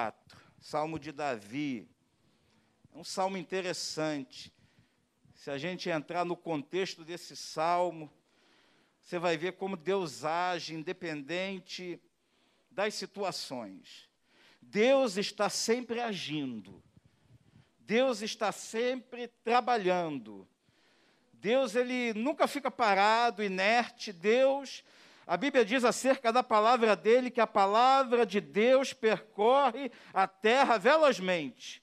34, Salmo de Davi. É um salmo interessante. Se a gente entrar no contexto desse salmo, você vai ver como Deus age independente das situações. Deus está sempre agindo. Deus está sempre trabalhando. Deus ele nunca fica parado, inerte. Deus, a Bíblia diz acerca da palavra dele que a palavra de Deus percorre a terra velozmente.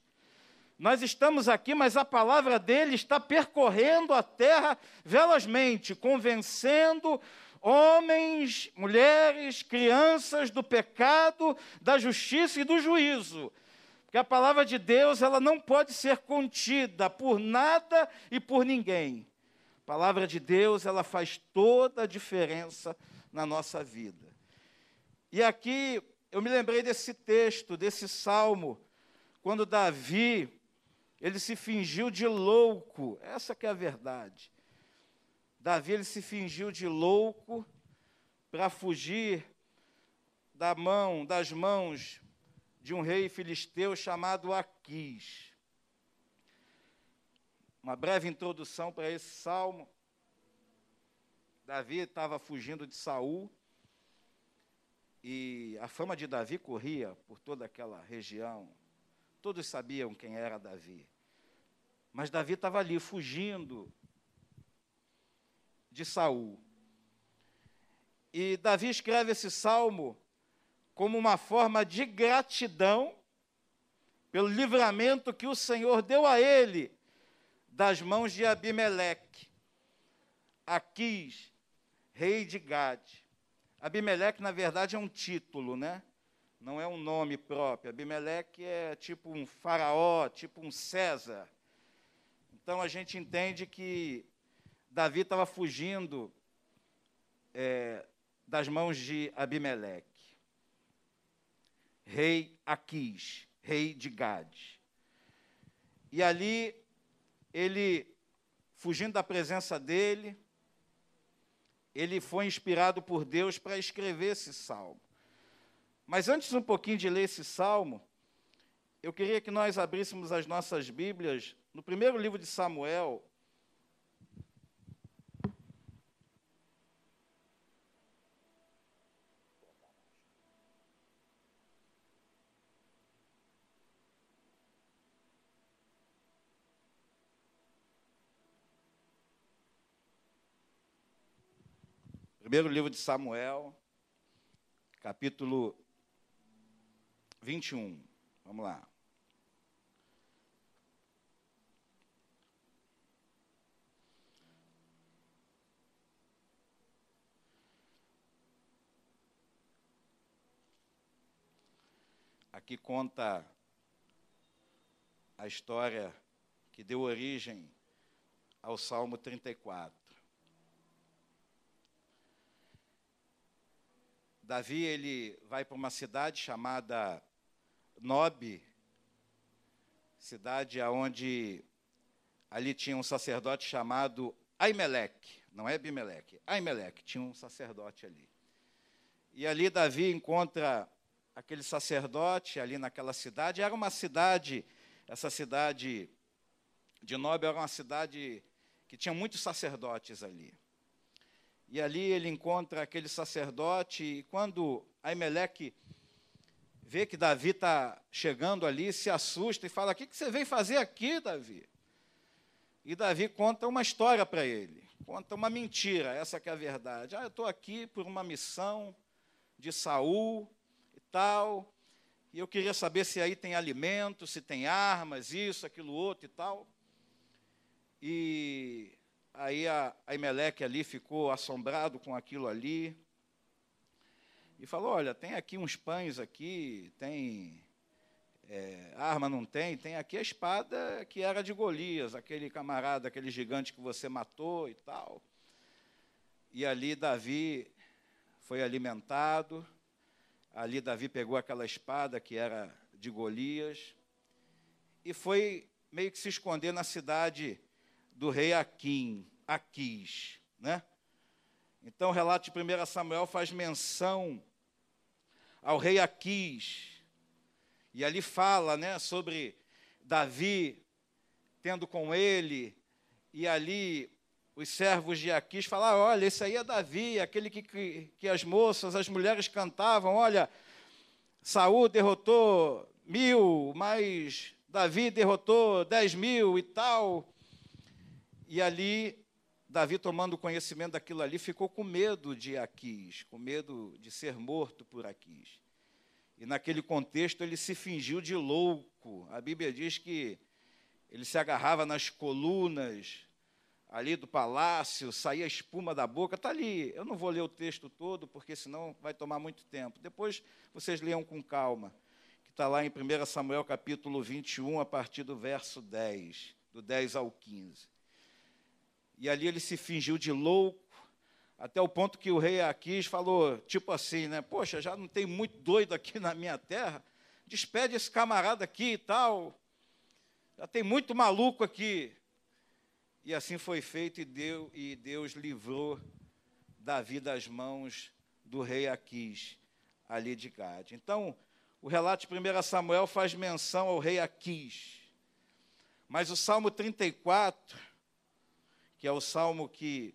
Nós estamos aqui, mas a palavra dele está percorrendo a terra velozmente, convencendo homens, mulheres, crianças do pecado, da justiça e do juízo. Porque a palavra de Deus, ela não pode ser contida por nada e por ninguém. A palavra de Deus, ela faz toda a diferença na nossa vida. E aqui eu me lembrei desse texto, desse salmo, quando Davi, ele se fingiu de louco. Essa que é a verdade. Davi ele se fingiu de louco para fugir da mão, das mãos de um rei filisteu chamado Aquis. Uma breve introdução para esse salmo. Davi estava fugindo de Saul e a fama de Davi corria por toda aquela região. Todos sabiam quem era Davi. Mas Davi estava ali fugindo de Saul. E Davi escreve esse salmo como uma forma de gratidão pelo livramento que o Senhor deu a ele das mãos de Abimeleque, Aquis, rei de Gade. Abimeleque, na verdade, é um título, né? Não é um nome próprio. Abimeleque é tipo um faraó, tipo um César. Então a gente entende que Davi estava fugindo é, das mãos de Abimeleque rei Aquis, rei de Gade. E ali, ele, fugindo da presença dele, ele foi inspirado por Deus para escrever esse salmo. Mas antes um pouquinho de ler esse salmo, eu queria que nós abríssemos as nossas Bíblias no primeiro livro de Samuel, Primeiro livro de Samuel, capítulo 21. Vamos lá. Aqui conta a história que deu origem ao Salmo 34. Davi ele vai para uma cidade chamada Nob, cidade aonde ali tinha um sacerdote chamado Aimeleque, não é Bimeleque, Aimeleque, tinha um sacerdote ali. E ali Davi encontra aquele sacerdote ali naquela cidade, era uma cidade, essa cidade de Nob era uma cidade que tinha muitos sacerdotes ali. E ali ele encontra aquele sacerdote, e quando Aimeleque vê que Davi está chegando ali, se assusta e fala: O que, que você veio fazer aqui, Davi? E Davi conta uma história para ele, conta uma mentira, essa que é a verdade. Ah, eu estou aqui por uma missão de Saul e tal, e eu queria saber se aí tem alimento, se tem armas, isso, aquilo, outro e tal. E Aí a, a Imeleque ali ficou assombrado com aquilo ali. E falou: Olha, tem aqui uns pães aqui, tem. É, arma não tem, tem aqui a espada que era de Golias, aquele camarada, aquele gigante que você matou e tal. E ali Davi foi alimentado. Ali Davi pegou aquela espada que era de Golias e foi meio que se esconder na cidade do rei Aquim, Aquis, né? Então o relato de 1 Samuel faz menção ao rei Aquis. E ali fala né, sobre Davi tendo com ele, e ali os servos de Aquis falaram: olha, esse aí é Davi, aquele que, que, que as moças, as mulheres cantavam, olha, Saul derrotou mil, mas Davi derrotou dez mil e tal. E ali, Davi, tomando conhecimento daquilo ali, ficou com medo de Aquis, com medo de ser morto por Aquis. E naquele contexto ele se fingiu de louco. A Bíblia diz que ele se agarrava nas colunas ali do palácio, saía espuma da boca. Está ali. Eu não vou ler o texto todo, porque senão vai tomar muito tempo. Depois vocês leiam com calma, que está lá em 1 Samuel capítulo 21, a partir do verso 10, do 10 ao 15. E ali ele se fingiu de louco, até o ponto que o rei Aquis falou, tipo assim, né? Poxa, já não tem muito doido aqui na minha terra, despede esse camarada aqui e tal. Já tem muito maluco aqui. E assim foi feito, e, deu, e Deus livrou Davi das mãos do rei Aquis, ali de Gade. Então, o relato de 1 Samuel faz menção ao rei Aquis. Mas o Salmo 34, que é o salmo que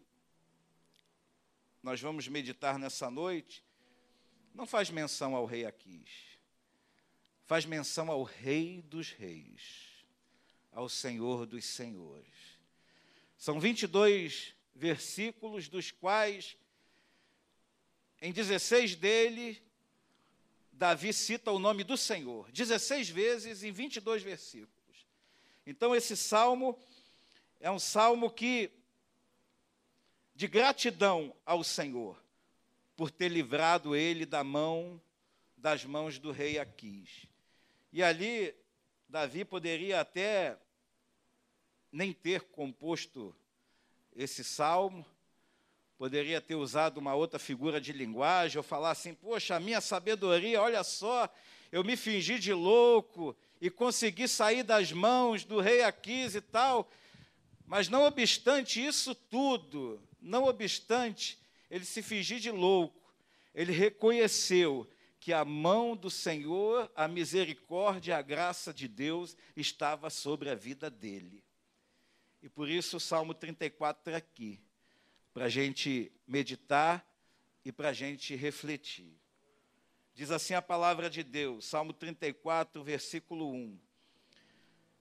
nós vamos meditar nessa noite, não faz menção ao rei Aquis, faz menção ao rei dos reis, ao Senhor dos senhores. São 22 versículos, dos quais, em 16 dele, Davi cita o nome do Senhor, 16 vezes em 22 versículos. Então, esse salmo é um salmo que de gratidão ao Senhor por ter livrado ele da mão das mãos do rei Aquis. E ali Davi poderia até nem ter composto esse salmo, poderia ter usado uma outra figura de linguagem, ou falar assim: Poxa, a minha sabedoria, olha só, eu me fingi de louco e consegui sair das mãos do rei Aquis e tal. Mas não obstante isso tudo, não obstante ele se fingir de louco, ele reconheceu que a mão do Senhor, a misericórdia, a graça de Deus estava sobre a vida dele. E por isso o Salmo 34 está aqui, para a gente meditar e para a gente refletir. Diz assim a palavra de Deus, Salmo 34, versículo 1.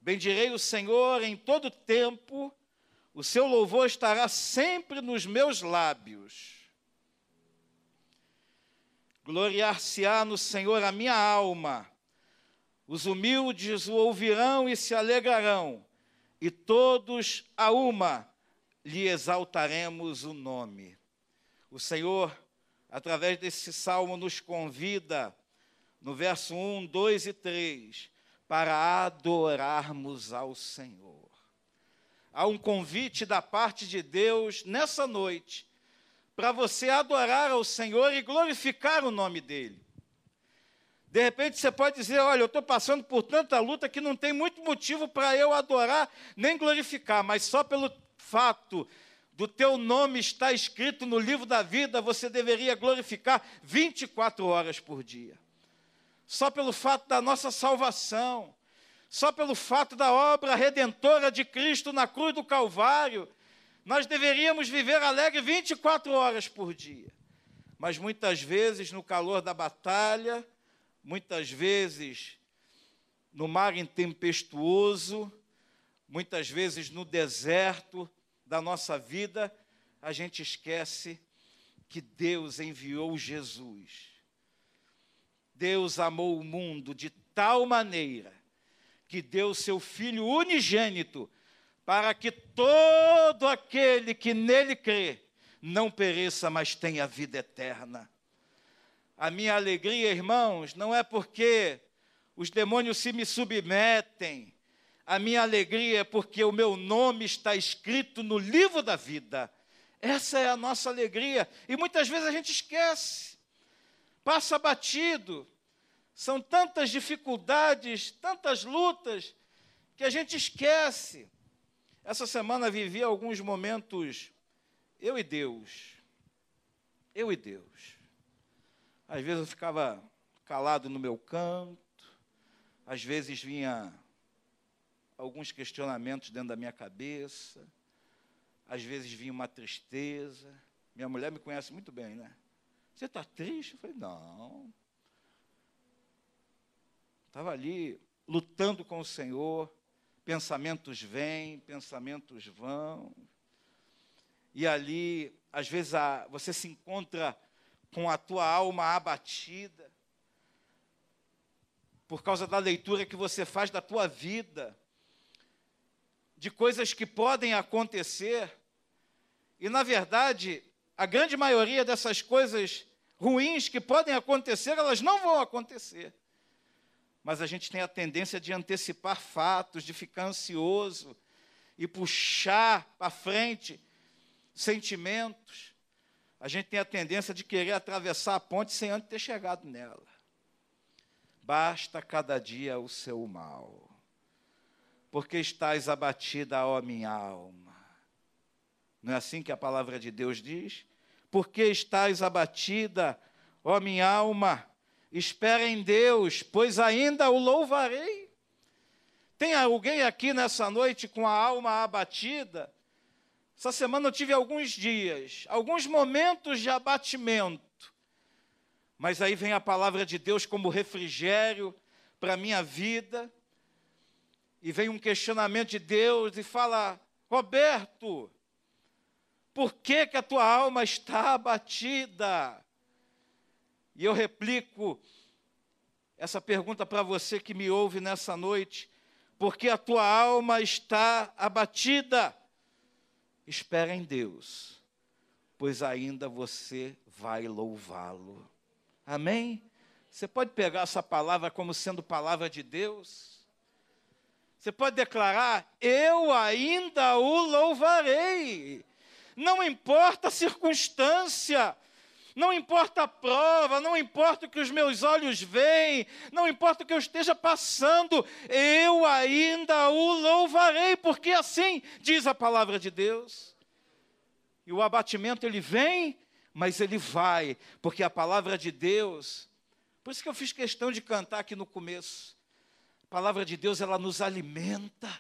Bendirei o Senhor em todo tempo, o seu louvor estará sempre nos meus lábios. Gloriar-se-á no Senhor a minha alma. Os humildes o ouvirão e se alegrarão, e todos a uma lhe exaltaremos o nome. O Senhor, através desse salmo, nos convida, no verso 1, 2 e 3, para adorarmos ao Senhor há um convite da parte de Deus nessa noite para você adorar ao Senhor e glorificar o nome dEle. De repente você pode dizer: Olha, eu estou passando por tanta luta que não tem muito motivo para eu adorar nem glorificar, mas só pelo fato do teu nome estar escrito no livro da vida, você deveria glorificar 24 horas por dia. Só pelo fato da nossa salvação, só pelo fato da obra redentora de Cristo na cruz do Calvário, nós deveríamos viver alegre 24 horas por dia. Mas muitas vezes, no calor da batalha, muitas vezes no mar intempestuoso, muitas vezes no deserto da nossa vida, a gente esquece que Deus enviou Jesus. Deus amou o mundo de tal maneira que deu seu Filho unigênito, para que todo aquele que nele crê não pereça, mas tenha vida eterna. A minha alegria, irmãos, não é porque os demônios se me submetem, a minha alegria é porque o meu nome está escrito no livro da vida. Essa é a nossa alegria. E muitas vezes a gente esquece, passa batido. São tantas dificuldades, tantas lutas, que a gente esquece. Essa semana vivi alguns momentos, eu e Deus. Eu e Deus. Às vezes eu ficava calado no meu canto, Às vezes vinha alguns questionamentos dentro da minha cabeça, às vezes vinha uma tristeza. Minha mulher me conhece muito bem, né? Você está triste? Eu falei, não. Estava ali lutando com o Senhor, pensamentos vêm, pensamentos vão. E ali, às vezes, a, você se encontra com a tua alma abatida, por causa da leitura que você faz da tua vida, de coisas que podem acontecer, e na verdade, a grande maioria dessas coisas ruins que podem acontecer, elas não vão acontecer. Mas a gente tem a tendência de antecipar fatos, de ficar ansioso e puxar para frente sentimentos. A gente tem a tendência de querer atravessar a ponte sem antes ter chegado nela. Basta cada dia o seu mal, porque estás abatida, ó minha alma. Não é assim que a palavra de Deus diz? Porque estás abatida, ó minha alma, espera em Deus, pois ainda o louvarei. Tem alguém aqui nessa noite com a alma abatida? Essa semana eu tive alguns dias, alguns momentos de abatimento. Mas aí vem a palavra de Deus como refrigério para a minha vida. E vem um questionamento de Deus e fala: Roberto, por que, que a tua alma está abatida? E eu replico essa pergunta para você que me ouve nessa noite: porque a tua alma está abatida? Espera em Deus, pois ainda você vai louvá-lo. Amém? Você pode pegar essa palavra como sendo palavra de Deus? Você pode declarar: Eu ainda o louvarei. Não importa a circunstância, não importa a prova, não importa o que os meus olhos veem, não importa o que eu esteja passando, eu ainda o louvarei, porque assim diz a palavra de Deus. E o abatimento ele vem, mas ele vai, porque a palavra de Deus, por isso que eu fiz questão de cantar aqui no começo. A palavra de Deus ela nos alimenta.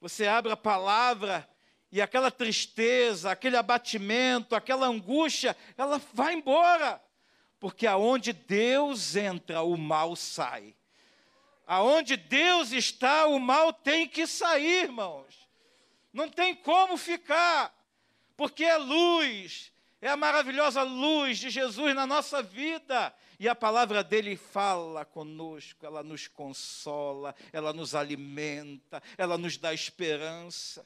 Você abre a palavra e aquela tristeza, aquele abatimento, aquela angústia, ela vai embora. Porque aonde Deus entra, o mal sai. Aonde Deus está, o mal tem que sair, irmãos. Não tem como ficar, porque é luz, é a maravilhosa luz de Jesus na nossa vida. E a palavra dele fala conosco, ela nos consola, ela nos alimenta, ela nos dá esperança.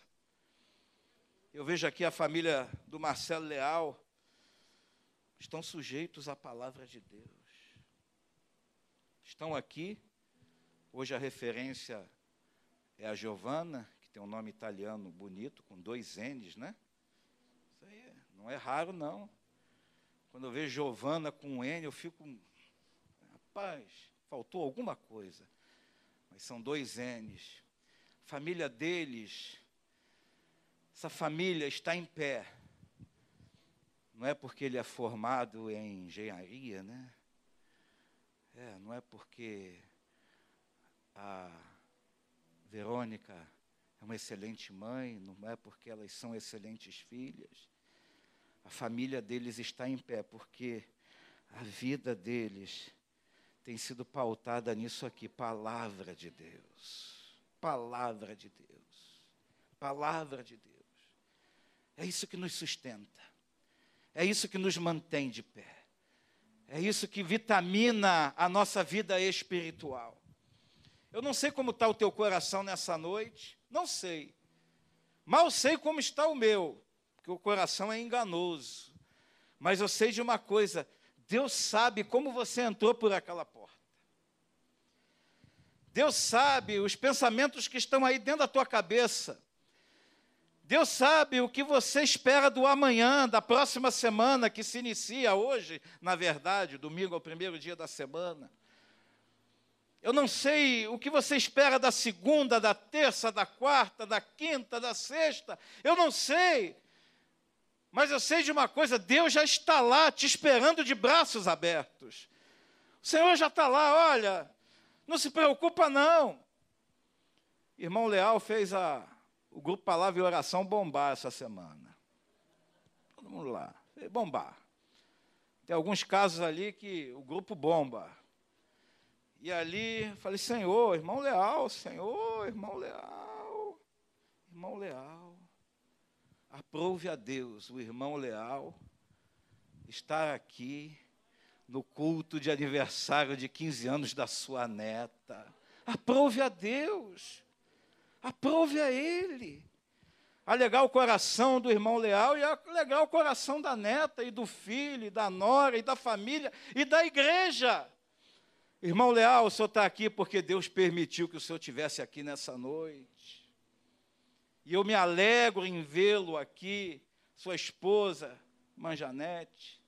Eu vejo aqui a família do Marcelo Leal, estão sujeitos à palavra de Deus. Estão aqui, hoje a referência é a Giovana, que tem um nome italiano bonito, com dois N's, né? Isso aí não é raro, não. Quando eu vejo Giovana com um N, eu fico, rapaz, faltou alguma coisa. Mas são dois N's. Família deles essa família está em pé. Não é porque ele é formado em engenharia, né? É, não é porque a Verônica é uma excelente mãe, não é porque elas são excelentes filhas. A família deles está em pé porque a vida deles tem sido pautada nisso aqui, palavra de Deus. Palavra de Deus. Palavra de Deus. É isso que nos sustenta. É isso que nos mantém de pé. É isso que vitamina a nossa vida espiritual. Eu não sei como está o teu coração nessa noite, não sei. Mal sei como está o meu, porque o coração é enganoso. Mas eu sei de uma coisa: Deus sabe como você entrou por aquela porta. Deus sabe os pensamentos que estão aí dentro da tua cabeça. Deus sabe o que você espera do amanhã, da próxima semana, que se inicia hoje, na verdade, domingo é o primeiro dia da semana. Eu não sei o que você espera da segunda, da terça, da quarta, da quinta, da sexta. Eu não sei. Mas eu sei de uma coisa: Deus já está lá te esperando de braços abertos. O Senhor já está lá, olha, Não se preocupa, não. Irmão Leal fez a, o grupo Palavra e Oração bombar essa semana. Todo mundo lá. Bombar. Tem alguns casos ali que o grupo bomba. E ali, falei, Senhor, irmão Leal, Senhor, irmão Leal, irmão Leal. Aprove a Deus o irmão Leal estar aqui no culto de aniversário de 15 anos da sua neta. Aprove a Deus. Aprove a Ele. Alegar o coração do irmão Leal e alegar o coração da neta e do filho, e da nora e da família e da igreja. Irmão Leal, o senhor está aqui porque Deus permitiu que o senhor estivesse aqui nessa noite. E eu me alegro em vê-lo aqui, sua esposa, Manjanete.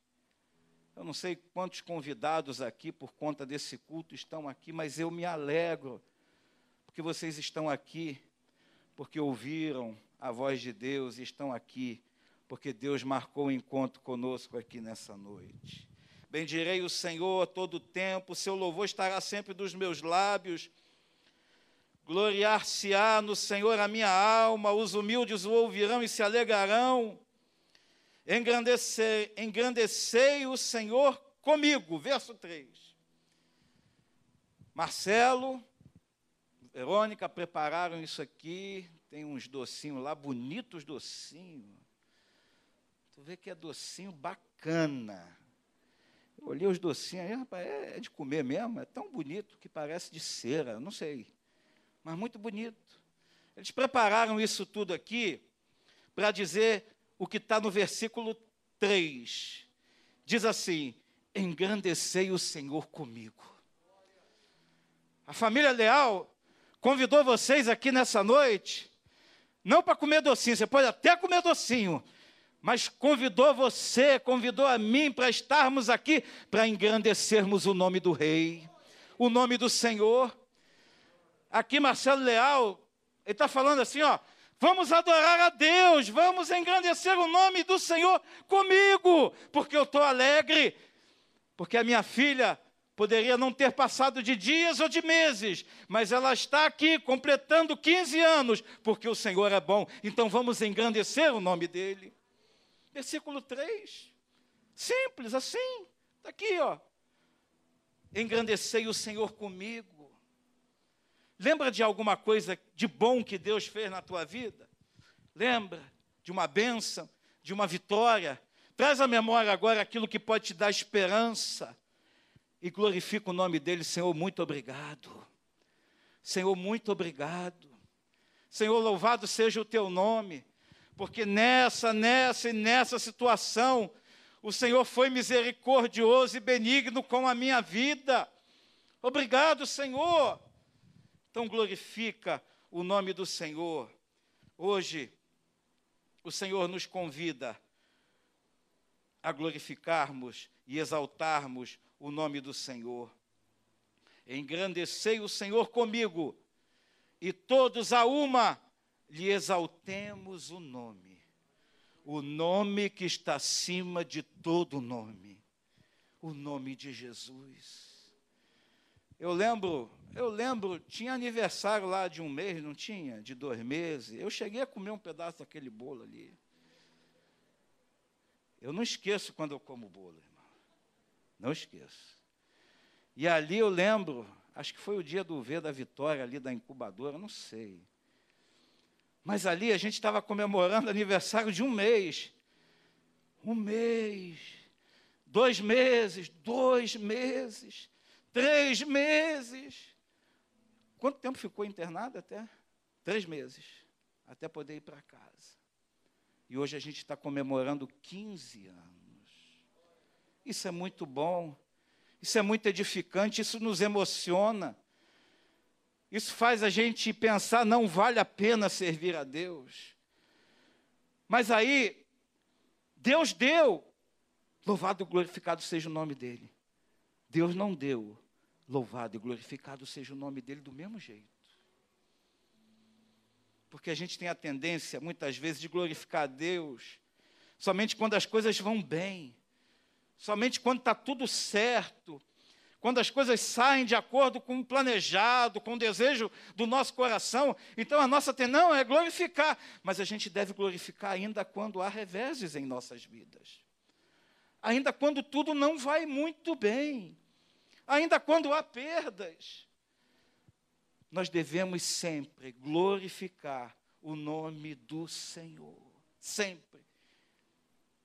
Eu não sei quantos convidados aqui, por conta desse culto, estão aqui, mas eu me alegro, porque vocês estão aqui, porque ouviram a voz de Deus e estão aqui, porque Deus marcou o um encontro conosco aqui nessa noite. Bendirei o Senhor a todo tempo, seu louvor estará sempre dos meus lábios. Gloriar-se-á no Senhor a minha alma, os humildes o ouvirão e se alegrarão. Engrandecei, engrandecei o Senhor comigo. Verso 3. Marcelo, Verônica prepararam isso aqui. Tem uns docinhos lá, bonitos docinhos. Tu vê que é docinho bacana. Eu olhei os docinhos aí, rapaz, é, é de comer mesmo, é tão bonito que parece de cera, não sei mas muito bonito. Eles prepararam isso tudo aqui para dizer o que está no versículo 3. Diz assim: Engrandecei o Senhor comigo. A família Leal convidou vocês aqui nessa noite, não para comer docinho, você pode até comer docinho, mas convidou você, convidou a mim para estarmos aqui, para engrandecermos o nome do Rei, o nome do Senhor. Aqui Marcelo Leal, ele está falando assim, ó, vamos adorar a Deus, vamos engrandecer o nome do Senhor comigo, porque eu estou alegre, porque a minha filha poderia não ter passado de dias ou de meses, mas ela está aqui completando 15 anos, porque o Senhor é bom, então vamos engrandecer o nome dele. Versículo 3, simples assim, está aqui, ó. Engrandecei o Senhor comigo. Lembra de alguma coisa de bom que Deus fez na tua vida? Lembra de uma bênção, de uma vitória? Traz à memória agora aquilo que pode te dar esperança e glorifica o nome dele, Senhor, muito obrigado. Senhor, muito obrigado. Senhor, louvado seja o teu nome, porque nessa, nessa e nessa situação, o Senhor foi misericordioso e benigno com a minha vida. Obrigado, Senhor. Então glorifica o nome do Senhor. Hoje, o Senhor nos convida a glorificarmos e exaltarmos o nome do Senhor. Engrandecei o Senhor comigo, e todos a uma lhe exaltemos o nome, o nome que está acima de todo nome, o nome de Jesus. Eu lembro eu lembro, tinha aniversário lá de um mês, não tinha? De dois meses. Eu cheguei a comer um pedaço daquele bolo ali. Eu não esqueço quando eu como bolo. Não esqueço. E ali eu lembro, acho que foi o dia do V da vitória ali da incubadora, não sei. Mas ali a gente estava comemorando aniversário de um mês. Um mês. Dois meses, dois meses, três meses. Quanto tempo ficou internado até? Três meses, até poder ir para casa. E hoje a gente está comemorando 15 anos. Isso é muito bom, isso é muito edificante, isso nos emociona. Isso faz a gente pensar, não vale a pena servir a Deus. Mas aí, Deus deu, louvado e glorificado seja o nome dele. Deus não deu, Louvado e glorificado seja o nome dele do mesmo jeito. Porque a gente tem a tendência, muitas vezes, de glorificar a Deus somente quando as coisas vão bem, somente quando está tudo certo, quando as coisas saem de acordo com o planejado, com o desejo do nosso coração, então a nossa não é glorificar, mas a gente deve glorificar ainda quando há reveses em nossas vidas. Ainda quando tudo não vai muito bem, ainda quando há perdas. Nós devemos sempre glorificar o nome do Senhor, sempre.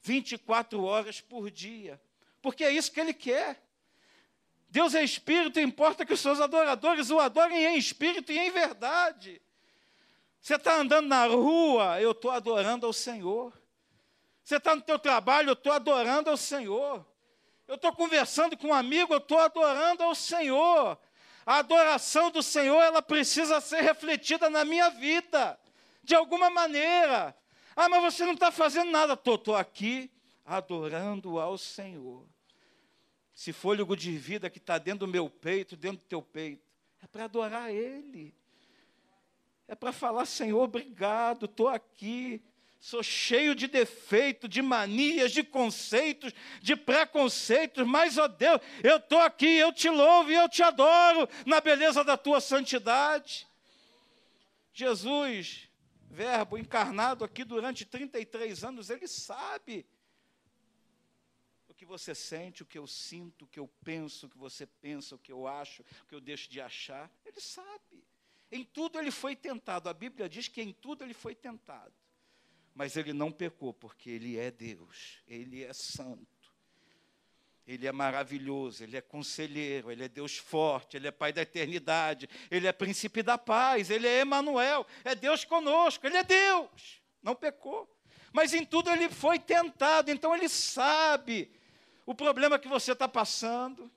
24 horas por dia, porque é isso que ele quer. Deus é espírito, importa que os seus adoradores o adorem em espírito e em verdade. Você está andando na rua, eu estou adorando ao Senhor. Você está no teu trabalho, eu estou adorando ao Senhor. Eu estou conversando com um amigo, eu estou adorando ao Senhor. A adoração do Senhor, ela precisa ser refletida na minha vida, de alguma maneira. Ah, mas você não está fazendo nada. Estou aqui adorando ao Senhor esse fôlego de vida que está dentro do meu peito, dentro do teu peito, é para adorar Ele. É para falar, Senhor, obrigado, estou aqui. Sou cheio de defeito, de manias, de conceitos, de preconceitos, mas, ó Deus, eu estou aqui, eu te louvo e eu te adoro na beleza da tua santidade. Jesus, Verbo encarnado aqui durante 33 anos, ele sabe que você sente, o que eu sinto, o que eu penso, o que você pensa, o que eu acho, o que eu deixo de achar. Ele sabe. Em tudo ele foi tentado. A Bíblia diz que em tudo ele foi tentado. Mas ele não pecou, porque ele é Deus, ele é santo. Ele é maravilhoso, ele é conselheiro, ele é Deus forte, ele é Pai da eternidade, ele é príncipe da paz, ele é Emanuel, é Deus conosco, ele é Deus. Não pecou. Mas em tudo ele foi tentado, então ele sabe o problema que você está passando,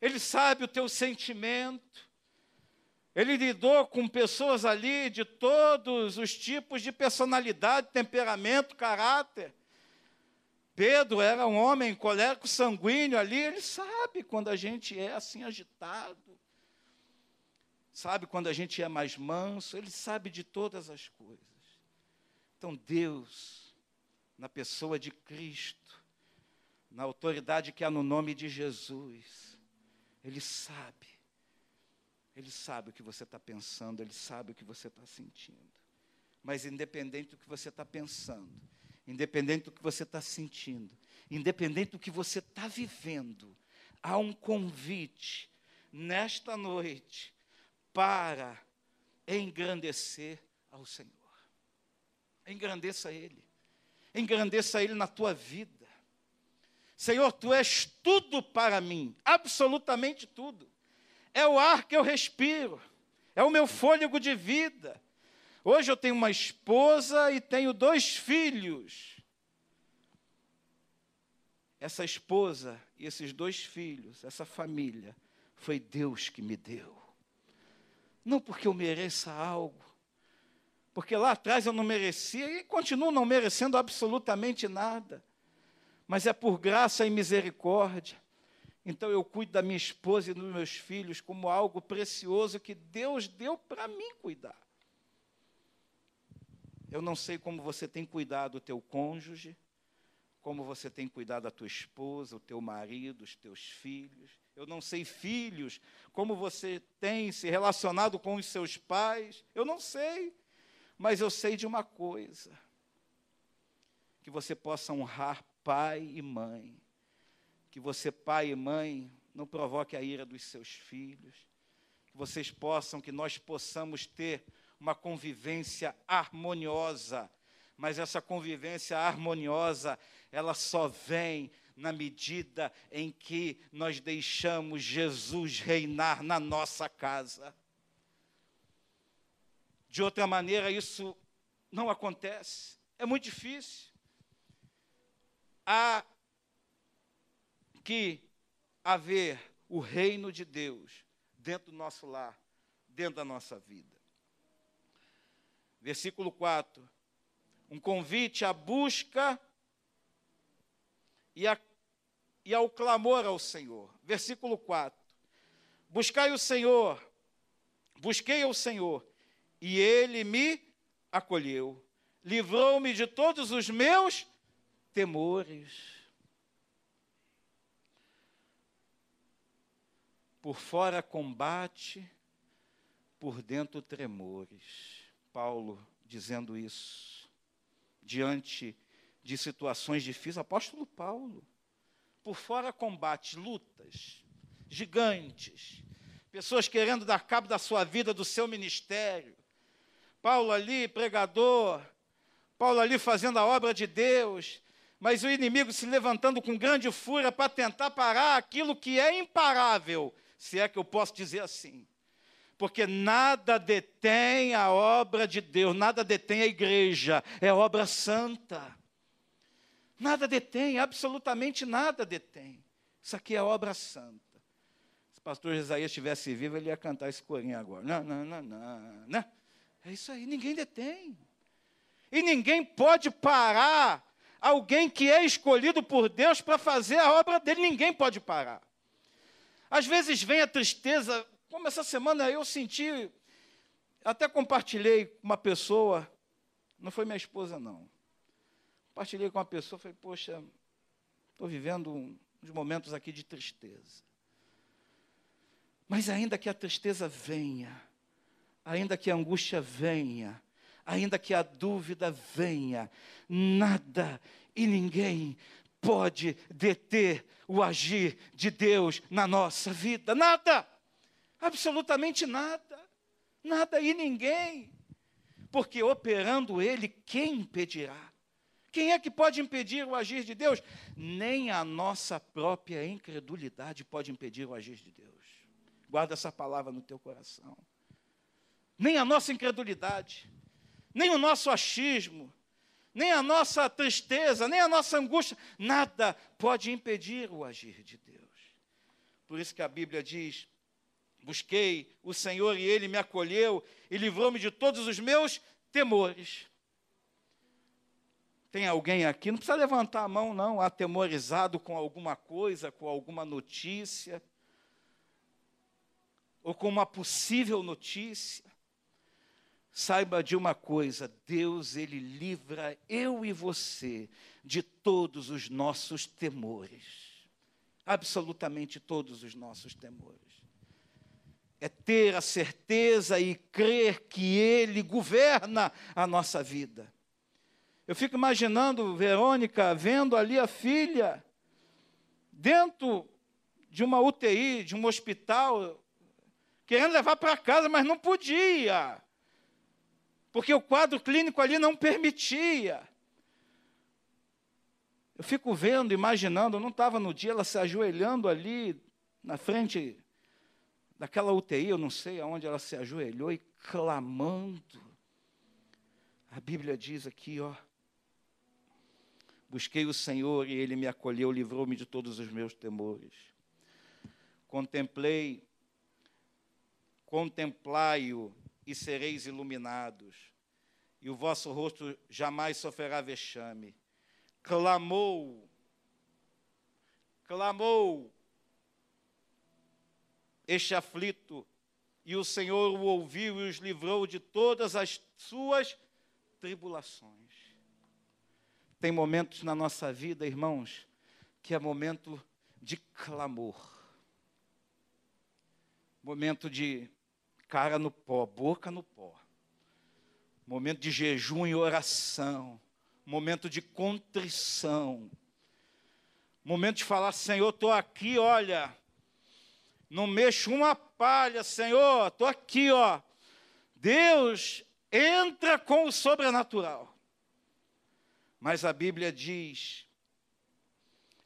Ele sabe o teu sentimento, Ele lidou com pessoas ali de todos os tipos de personalidade, temperamento, caráter. Pedro era um homem colérico, sanguíneo ali, ele sabe quando a gente é assim agitado, sabe quando a gente é mais manso, ele sabe de todas as coisas. Então, Deus, na pessoa de Cristo, na autoridade que há no nome de Jesus. Ele sabe. Ele sabe o que você está pensando, ele sabe o que você está sentindo. Mas independente do que você está pensando, independente do que você está sentindo, independente do que você está vivendo, há um convite nesta noite para engrandecer ao Senhor. Engrandeça Ele. Engrandeça Ele na tua vida. Senhor, tu és tudo para mim, absolutamente tudo. É o ar que eu respiro, é o meu fôlego de vida. Hoje eu tenho uma esposa e tenho dois filhos. Essa esposa e esses dois filhos, essa família, foi Deus que me deu. Não porque eu mereça algo, porque lá atrás eu não merecia e continuo não merecendo absolutamente nada mas é por graça e misericórdia. Então eu cuido da minha esposa e dos meus filhos como algo precioso que Deus deu para mim cuidar. Eu não sei como você tem cuidado do teu cônjuge, como você tem cuidado da tua esposa, o teu marido, os teus filhos. Eu não sei, filhos, como você tem se relacionado com os seus pais. Eu não sei, mas eu sei de uma coisa: que você possa honrar pai e mãe. Que você, pai e mãe, não provoque a ira dos seus filhos. Que vocês possam, que nós possamos ter uma convivência harmoniosa. Mas essa convivência harmoniosa, ela só vem na medida em que nós deixamos Jesus reinar na nossa casa. De outra maneira, isso não acontece. É muito difícil há que haver o reino de Deus dentro do nosso lar, dentro da nossa vida. Versículo 4. Um convite à busca e, a, e ao clamor ao Senhor. Versículo 4. Buscai o Senhor, busquei ao Senhor, e ele me acolheu, livrou-me de todos os meus temores. Por fora combate, por dentro tremores. Paulo dizendo isso, diante de situações difíceis, apóstolo Paulo. Por fora combate, lutas, gigantes, pessoas querendo dar cabo da sua vida, do seu ministério. Paulo ali, pregador, Paulo ali fazendo a obra de Deus, mas o inimigo se levantando com grande fúria para tentar parar aquilo que é imparável, se é que eu posso dizer assim. Porque nada detém a obra de Deus, nada detém a igreja, é obra santa. Nada detém, absolutamente nada detém. Isso aqui é obra santa. Se o pastor Isaías estivesse vivo, ele ia cantar esse corinho agora. Não, não, não, não, não. É isso aí, ninguém detém. E ninguém pode parar alguém que é escolhido por Deus para fazer a obra dele, ninguém pode parar. Às vezes vem a tristeza, como essa semana eu senti, até compartilhei com uma pessoa, não foi minha esposa não, compartilhei com uma pessoa, falei, poxa, estou vivendo uns momentos aqui de tristeza. Mas ainda que a tristeza venha, ainda que a angústia venha, ainda que a dúvida venha, nada e ninguém pode deter o agir de Deus na nossa vida. Nada, absolutamente nada, nada e ninguém. Porque operando Ele, quem impedirá? Quem é que pode impedir o agir de Deus? Nem a nossa própria incredulidade pode impedir o agir de Deus. Guarda essa palavra no teu coração. Nem a nossa incredulidade nem o nosso achismo, nem a nossa tristeza, nem a nossa angústia, nada pode impedir o agir de Deus. Por isso que a Bíblia diz: Busquei o Senhor e ele me acolheu e livrou-me de todos os meus temores. Tem alguém aqui, não precisa levantar a mão, não, atemorizado com alguma coisa, com alguma notícia, ou com uma possível notícia. Saiba de uma coisa, Deus ele livra eu e você de todos os nossos temores. Absolutamente todos os nossos temores. É ter a certeza e crer que ele governa a nossa vida. Eu fico imaginando Verônica vendo ali a filha dentro de uma UTI, de um hospital, querendo levar para casa, mas não podia porque o quadro clínico ali não permitia. Eu fico vendo, imaginando, eu não estava no dia, ela se ajoelhando ali na frente daquela UTI, eu não sei aonde ela se ajoelhou e clamando. A Bíblia diz aqui, ó. Busquei o Senhor e ele me acolheu, livrou-me de todos os meus temores. Contemplei, contemplai-o e sereis iluminados, e o vosso rosto jamais sofrerá vexame. Clamou, clamou este aflito, e o Senhor o ouviu e os livrou de todas as suas tribulações. Tem momentos na nossa vida, irmãos, que é momento de clamor, momento de cara no pó, boca no pó. Momento de jejum e oração. Momento de contrição. Momento de falar, Senhor, estou aqui, olha. Não mexo uma palha, Senhor, estou aqui, ó. Deus entra com o sobrenatural. Mas a Bíblia diz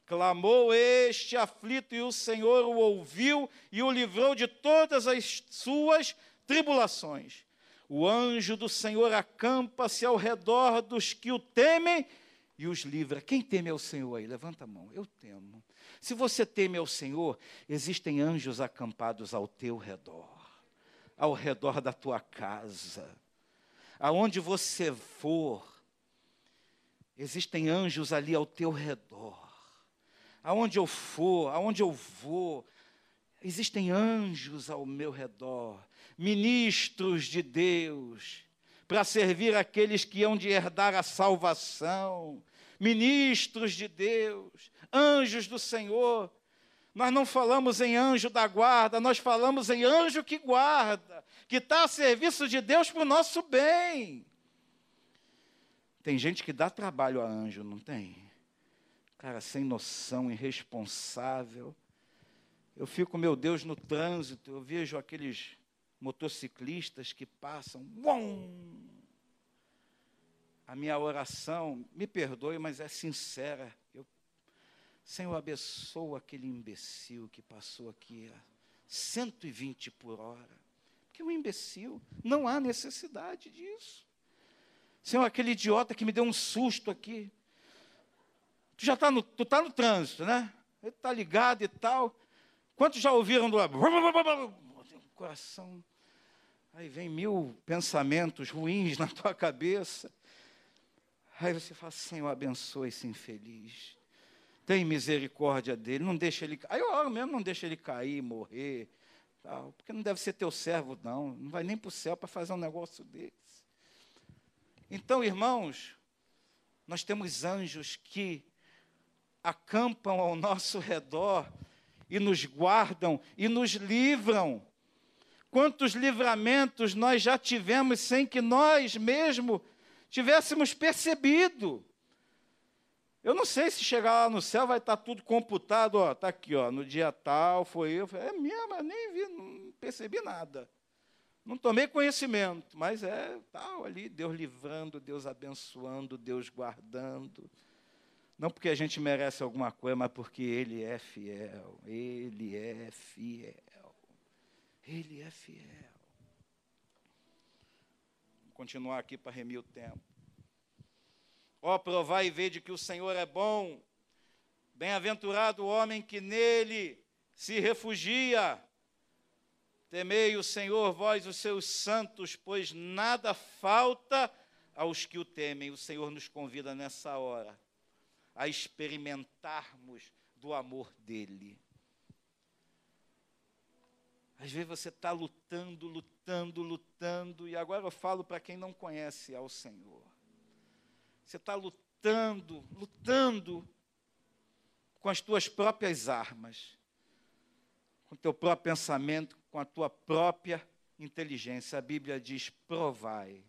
Clamou este aflito e o Senhor o ouviu e o livrou de todas as suas tribulações. O anjo do Senhor acampa-se ao redor dos que o temem e os livra. Quem teme ao Senhor aí? Levanta a mão. Eu temo. Se você teme ao Senhor, existem anjos acampados ao teu redor, ao redor da tua casa, aonde você for, existem anjos ali ao teu redor. Aonde eu for, aonde eu vou, existem anjos ao meu redor, ministros de Deus, para servir aqueles que hão de herdar a salvação, ministros de Deus, anjos do Senhor. Nós não falamos em anjo da guarda, nós falamos em anjo que guarda, que está a serviço de Deus para o nosso bem. Tem gente que dá trabalho a anjo, não tem? Cara, sem noção, irresponsável. Eu fico, meu Deus, no trânsito, eu vejo aqueles motociclistas que passam. Uom! A minha oração, me perdoe, mas é sincera. Senhor, abençoa aquele imbecil que passou aqui a 120 por hora. Porque um imbecil, não há necessidade disso. Senhor, aquele idiota que me deu um susto aqui. Tu já está no, tu tá no trânsito, né? Ele está ligado e tal. Quantos já ouviram do coração? Aí vem mil pensamentos ruins na tua cabeça. Aí você fala, Senhor, abençoe esse infeliz. Tem misericórdia dele, não deixa ele. Aí eu oro mesmo, não deixa ele cair, morrer. Tal, porque não deve ser teu servo, não. Não vai nem para o céu para fazer um negócio desse. Então, irmãos, nós temos anjos que acampam ao nosso redor e nos guardam e nos livram. Quantos livramentos nós já tivemos sem que nós mesmo tivéssemos percebido. Eu não sei se chegar lá no céu vai estar tudo computado, ó, tá aqui, ó, no dia tal foi eu, é mesmo, eu nem vi, não percebi nada. Não tomei conhecimento, mas é tal ali, Deus livrando, Deus abençoando, Deus guardando. Não porque a gente merece alguma coisa, mas porque Ele é fiel. Ele é fiel. Ele é fiel continuar aqui para remir o tempo. Ó, provai e vede que o Senhor é bom. Bem-aventurado o homem que nele se refugia. Temei o Senhor, vós os seus santos, pois nada falta aos que o temem. O Senhor nos convida nessa hora a experimentarmos do amor dele. Às vezes você está lutando, lutando, lutando, e agora eu falo para quem não conhece ao Senhor. Você está lutando, lutando com as tuas próprias armas, com o teu próprio pensamento, com a tua própria inteligência. A Bíblia diz: provai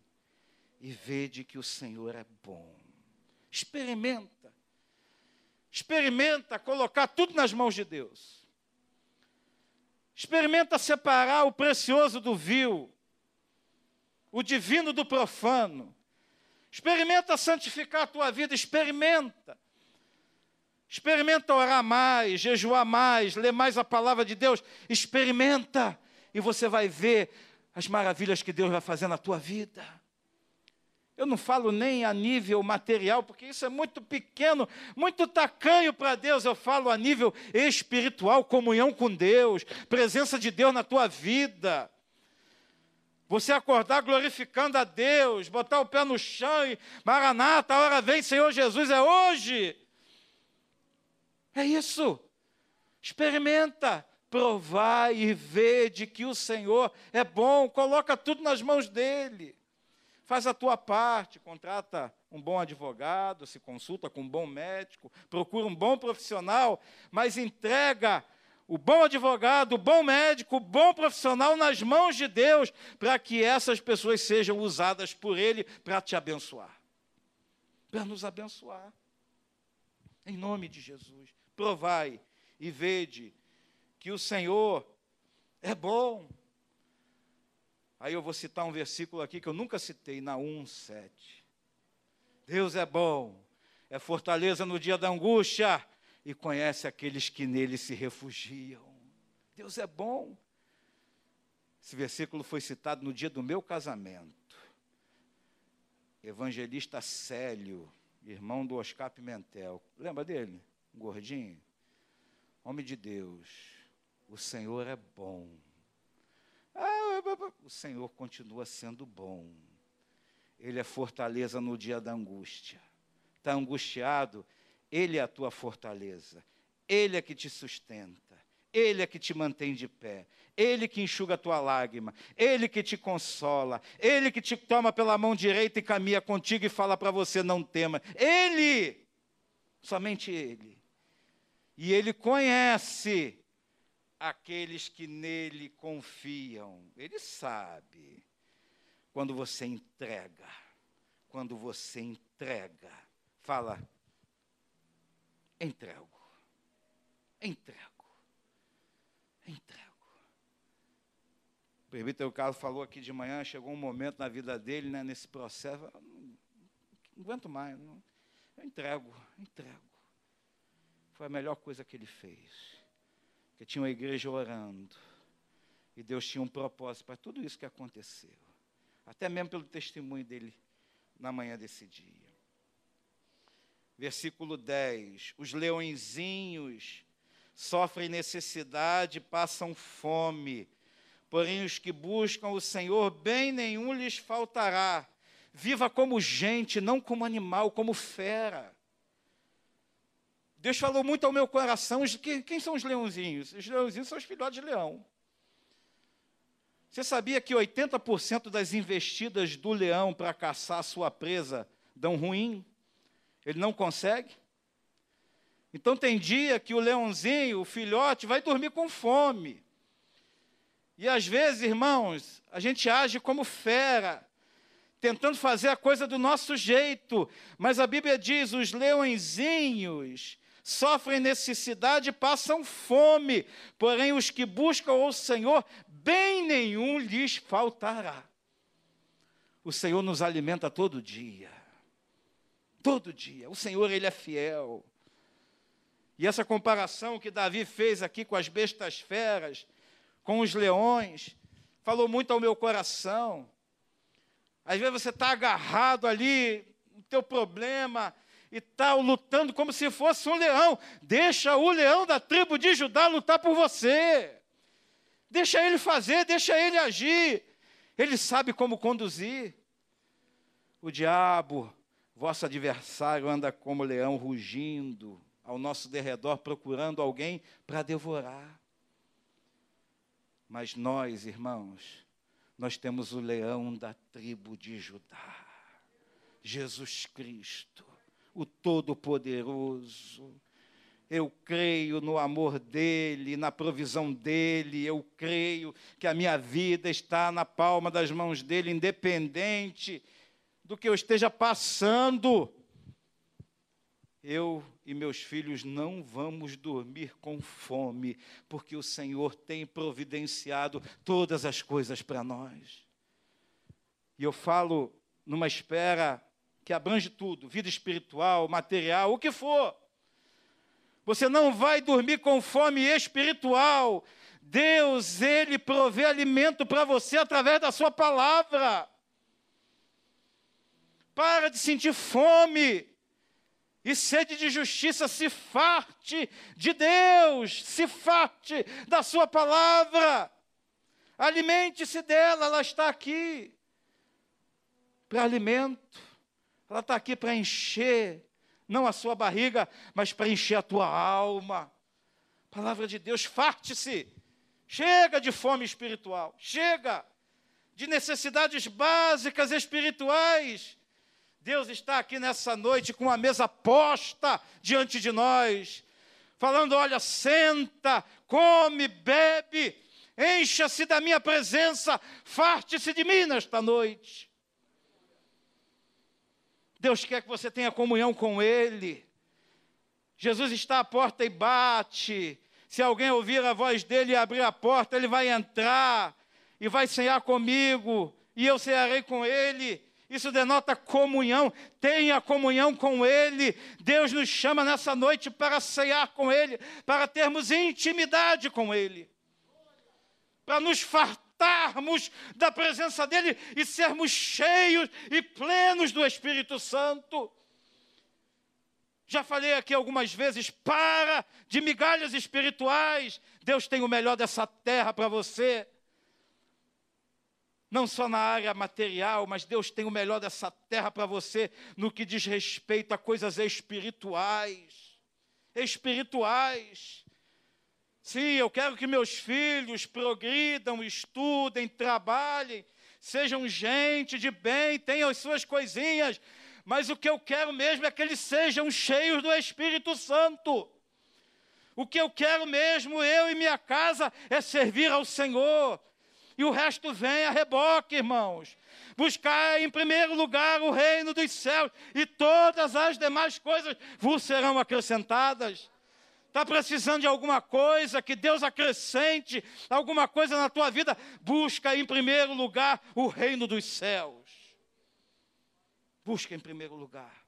e vede que o Senhor é bom. Experimenta. Experimenta colocar tudo nas mãos de Deus. Experimenta separar o precioso do vil, o divino do profano. Experimenta santificar a tua vida, experimenta. Experimenta orar mais, jejuar mais, ler mais a palavra de Deus. Experimenta e você vai ver as maravilhas que Deus vai fazer na tua vida. Eu não falo nem a nível material, porque isso é muito pequeno, muito tacanho para Deus. Eu falo a nível espiritual, comunhão com Deus, presença de Deus na tua vida. Você acordar glorificando a Deus, botar o pé no chão e Maranata, a hora vem, Senhor Jesus, é hoje. É isso. Experimenta, provar e ver de que o Senhor é bom, coloca tudo nas mãos dele. Faz a tua parte, contrata um bom advogado, se consulta com um bom médico, procura um bom profissional, mas entrega o bom advogado, o bom médico, o bom profissional nas mãos de Deus, para que essas pessoas sejam usadas por Ele para te abençoar, para nos abençoar. Em nome de Jesus, provai e vede que o Senhor é bom. Aí eu vou citar um versículo aqui que eu nunca citei, na 1:7. Deus é bom, é fortaleza no dia da angústia e conhece aqueles que nele se refugiam. Deus é bom. Esse versículo foi citado no dia do meu casamento. Evangelista Célio, irmão do Oscar Pimentel. Lembra dele? Um gordinho? Homem de Deus. O Senhor é bom o Senhor continua sendo bom. Ele é fortaleza no dia da angústia. Está angustiado? Ele é a tua fortaleza. Ele é que te sustenta. Ele é que te mantém de pé. Ele que enxuga a tua lágrima. Ele que te consola. Ele que te toma pela mão direita e caminha contigo e fala para você: não tema. Ele! Somente Ele. e ele conhece aqueles que nele confiam. Ele sabe quando você entrega, quando você entrega, fala, entrego, entrego, entrego. O Carlos falou aqui de manhã, chegou um momento na vida dele, né, nesse processo, não, não aguento mais, não, eu entrego, entrego. Foi a melhor coisa que ele fez. Porque tinha uma igreja orando. E Deus tinha um propósito para tudo isso que aconteceu. Até mesmo pelo testemunho dele na manhã desse dia. Versículo 10: Os leõezinhos sofrem necessidade, passam fome. Porém, os que buscam o Senhor, bem nenhum lhes faltará. Viva como gente, não como animal, como fera. Deus falou muito ao meu coração. Quem são os leãozinhos? Os leãozinhos são os filhotes de leão. Você sabia que 80% das investidas do leão para caçar sua presa dão ruim? Ele não consegue? Então tem dia que o leãozinho, o filhote, vai dormir com fome. E às vezes, irmãos, a gente age como fera, tentando fazer a coisa do nosso jeito. Mas a Bíblia diz: os leõezinhos sofrem necessidade, passam fome, porém os que buscam o Senhor, bem nenhum lhes faltará. O Senhor nos alimenta todo dia. Todo dia. O Senhor, Ele é fiel. E essa comparação que Davi fez aqui com as bestas feras, com os leões, falou muito ao meu coração. Às vezes você está agarrado ali, o teu problema, e tal, lutando como se fosse um leão. Deixa o leão da tribo de Judá lutar por você. Deixa ele fazer, deixa ele agir. Ele sabe como conduzir. O diabo, vosso adversário, anda como leão rugindo ao nosso derredor, procurando alguém para devorar. Mas nós, irmãos, nós temos o leão da tribo de Judá, Jesus Cristo o Todo-Poderoso. Eu creio no amor dele, na provisão dele, eu creio que a minha vida está na palma das mãos dele, independente do que eu esteja passando. Eu e meus filhos não vamos dormir com fome, porque o Senhor tem providenciado todas as coisas para nós. E eu falo numa espera que abrange tudo, vida espiritual, material, o que for. Você não vai dormir com fome espiritual. Deus, Ele provê alimento para você através da Sua palavra. Para de sentir fome e sede de justiça, se farte de Deus, se farte da Sua palavra. Alimente-se dela, ela está aqui para alimento. Ela está aqui para encher, não a sua barriga, mas para encher a tua alma. Palavra de Deus, farte-se. Chega de fome espiritual. Chega de necessidades básicas espirituais. Deus está aqui nessa noite com a mesa posta diante de nós, falando: olha, senta, come, bebe, encha-se da minha presença, farte-se de mim nesta noite. Deus quer que você tenha comunhão com Ele. Jesus está à porta e bate. Se alguém ouvir a voz dele e abrir a porta, ele vai entrar e vai cear comigo, e eu cearei com ele. Isso denota comunhão. Tenha comunhão com Ele. Deus nos chama nessa noite para cear com Ele, para termos intimidade com Ele, para nos fartar desfrutarmos da presença dEle e sermos cheios e plenos do Espírito Santo. Já falei aqui algumas vezes, para de migalhas espirituais. Deus tem o melhor dessa terra para você. Não só na área material, mas Deus tem o melhor dessa terra para você no que diz respeito a coisas espirituais. Espirituais. Sim, eu quero que meus filhos progridam, estudem, trabalhem, sejam gente de bem, tenham as suas coisinhas, mas o que eu quero mesmo é que eles sejam cheios do Espírito Santo. O que eu quero mesmo, eu e minha casa, é servir ao Senhor. E o resto vem a reboque, irmãos. Buscar em primeiro lugar o reino dos céus, e todas as demais coisas vos serão acrescentadas. Está precisando de alguma coisa, que Deus acrescente alguma coisa na tua vida, busca em primeiro lugar o reino dos céus. Busca em primeiro lugar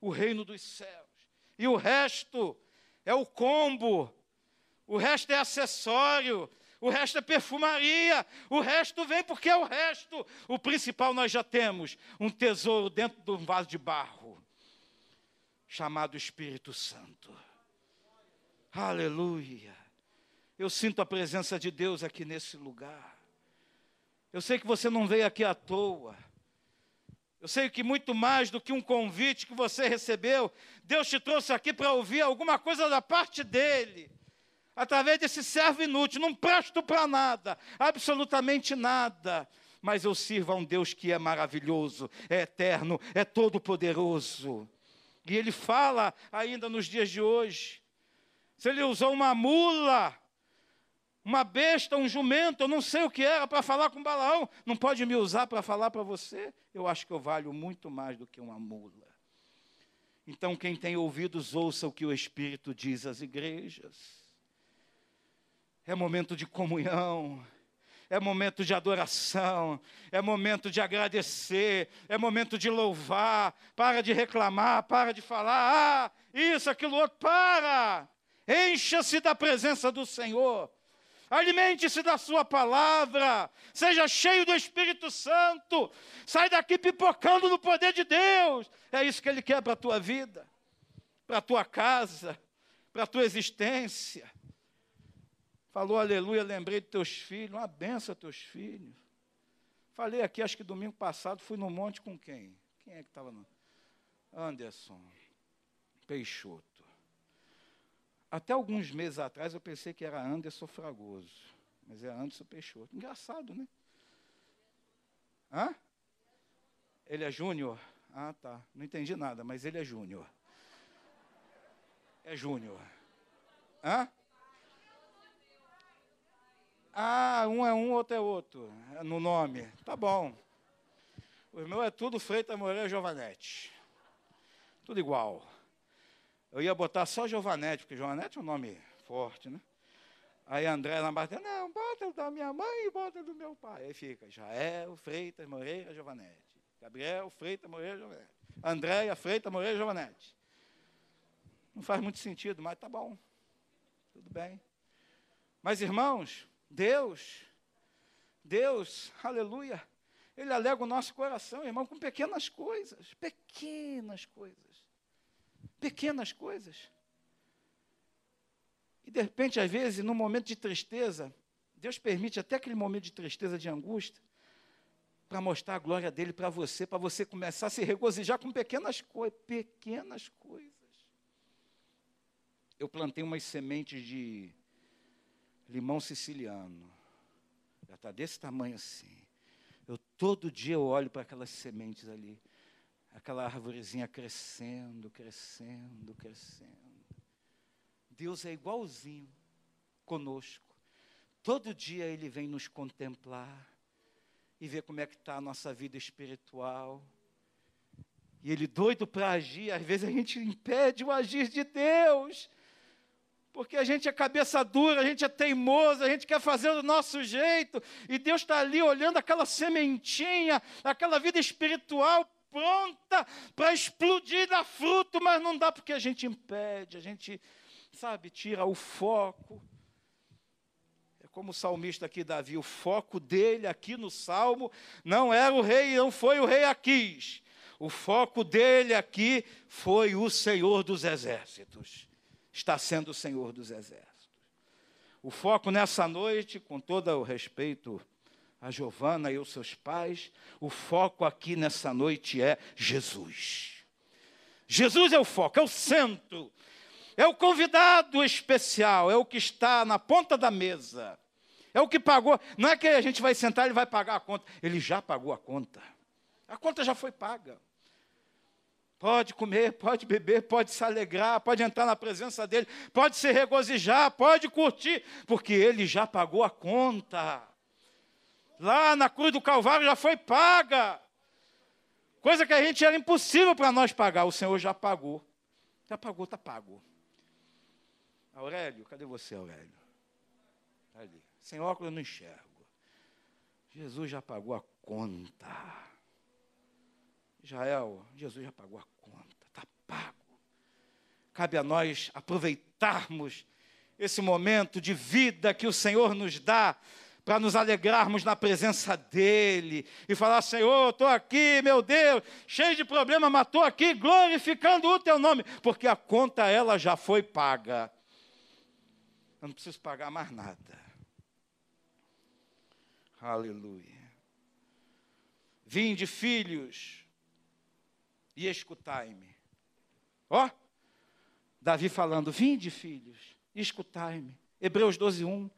o reino dos céus. E o resto é o combo, o resto é acessório, o resto é perfumaria, o resto vem porque é o resto. O principal nós já temos: um tesouro dentro de um vaso de barro, chamado Espírito Santo. Aleluia. Eu sinto a presença de Deus aqui nesse lugar. Eu sei que você não veio aqui à toa. Eu sei que muito mais do que um convite que você recebeu, Deus te trouxe aqui para ouvir alguma coisa da parte dele. Através desse servo inútil, não presto para nada, absolutamente nada. Mas eu sirvo a um Deus que é maravilhoso, é eterno, é todo-poderoso. E ele fala ainda nos dias de hoje. Se ele usou uma mula uma besta, um jumento, eu não sei o que era para falar com Balaão, não pode me usar para falar para você? Eu acho que eu valho muito mais do que uma mula. Então, quem tem ouvidos, ouça o que o Espírito diz às igrejas. É momento de comunhão, é momento de adoração, é momento de agradecer, é momento de louvar. Para de reclamar, para de falar, ah, isso, aquilo outro, para! Encha-se da presença do Senhor alimente-se da Sua palavra, seja cheio do Espírito Santo, sai daqui pipocando no poder de Deus. É isso que Ele quer para a tua vida, para a tua casa, para a tua existência. Falou aleluia, lembrei de teus filhos, uma benção teus filhos. Falei aqui, acho que domingo passado, fui no monte com quem? Quem é que estava no? Anderson Peixoto. Até alguns meses atrás eu pensei que era Anderson Fragoso, mas é Anderson Peixoto. Engraçado, né? Hã? Ele é júnior? Ah, tá. Não entendi nada, mas ele é júnior. É júnior. Hã? Ah, um é um, outro é outro. No nome. Tá bom. O meu é tudo Freitas Moreira Giovanetti. Tudo igual. Eu ia botar só Giovanete, porque Giovanete é um nome forte, né? Aí André na bateu, não, bota da minha mãe e bota do meu pai. Aí fica Jael, Freitas, Moreira, Giovanete. Gabriel, Freitas, Moreira, Giovanete. Andréia, Freitas, Moreira, Giovanete. Não faz muito sentido, mas tá bom. Tudo bem. Mas, irmãos, Deus, Deus, aleluia, Ele alega o nosso coração, irmão, com pequenas coisas, pequenas coisas. Pequenas coisas. E de repente, às vezes, num momento de tristeza, Deus permite até aquele momento de tristeza, de angústia, para mostrar a glória dele para você, para você começar a se regozijar com pequenas coisas, pequenas coisas. Eu plantei umas sementes de limão siciliano. Já está desse tamanho assim. Eu todo dia eu olho para aquelas sementes ali aquela árvorezinha crescendo, crescendo, crescendo. Deus é igualzinho conosco. Todo dia Ele vem nos contemplar e ver como é que está a nossa vida espiritual. E Ele doido para agir, às vezes a gente impede o agir de Deus. Porque a gente é cabeça dura, a gente é teimoso, a gente quer fazer do nosso jeito, e Deus está ali olhando aquela sementinha, aquela vida espiritual pronta para explodir, dar fruto, mas não dá porque a gente impede, a gente, sabe, tira o foco. É como o salmista aqui, Davi, o foco dele aqui no salmo não era o rei, não foi o rei Aquis. O foco dele aqui foi o Senhor dos Exércitos. Está sendo o Senhor dos Exércitos. O foco nessa noite, com todo o respeito a Giovana e os seus pais, o foco aqui nessa noite é Jesus. Jesus é o foco, é o centro, é o convidado especial, é o que está na ponta da mesa, é o que pagou. Não é que a gente vai sentar e ele vai pagar a conta, ele já pagou a conta, a conta já foi paga. Pode comer, pode beber, pode se alegrar, pode entrar na presença dele, pode se regozijar, pode curtir, porque ele já pagou a conta. Lá na cruz do Calvário já foi paga. Coisa que a gente era impossível para nós pagar, o Senhor já pagou. Já pagou, está pago. Aurélio, cadê você, Aurélio? Tá ali. Sem óculos eu não enxergo. Jesus já pagou a conta. Israel, Jesus já pagou a conta, está pago. Cabe a nós aproveitarmos esse momento de vida que o Senhor nos dá para nos alegrarmos na presença dEle e falar: Senhor, estou aqui, meu Deus, cheio de problema, mas estou aqui glorificando o Teu nome, porque a conta ela já foi paga. Eu não preciso pagar mais nada. Aleluia. Vinde, filhos, e escutai-me. Ó, Davi falando: Vinde, filhos, escutai-me. Hebreus 12, 1.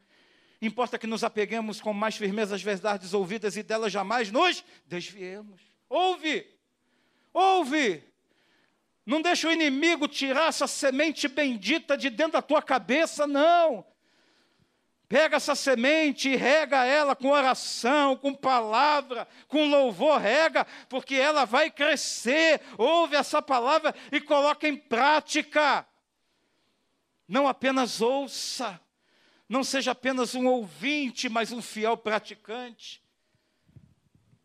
Importa que nos apeguemos com mais firmeza às verdades ouvidas e delas jamais nos desviemos. Ouve, ouve. Não deixa o inimigo tirar essa semente bendita de dentro da tua cabeça, não. Pega essa semente e rega ela com oração, com palavra, com louvor, rega, porque ela vai crescer. Ouve essa palavra e coloca em prática. Não apenas ouça. Não seja apenas um ouvinte, mas um fiel praticante.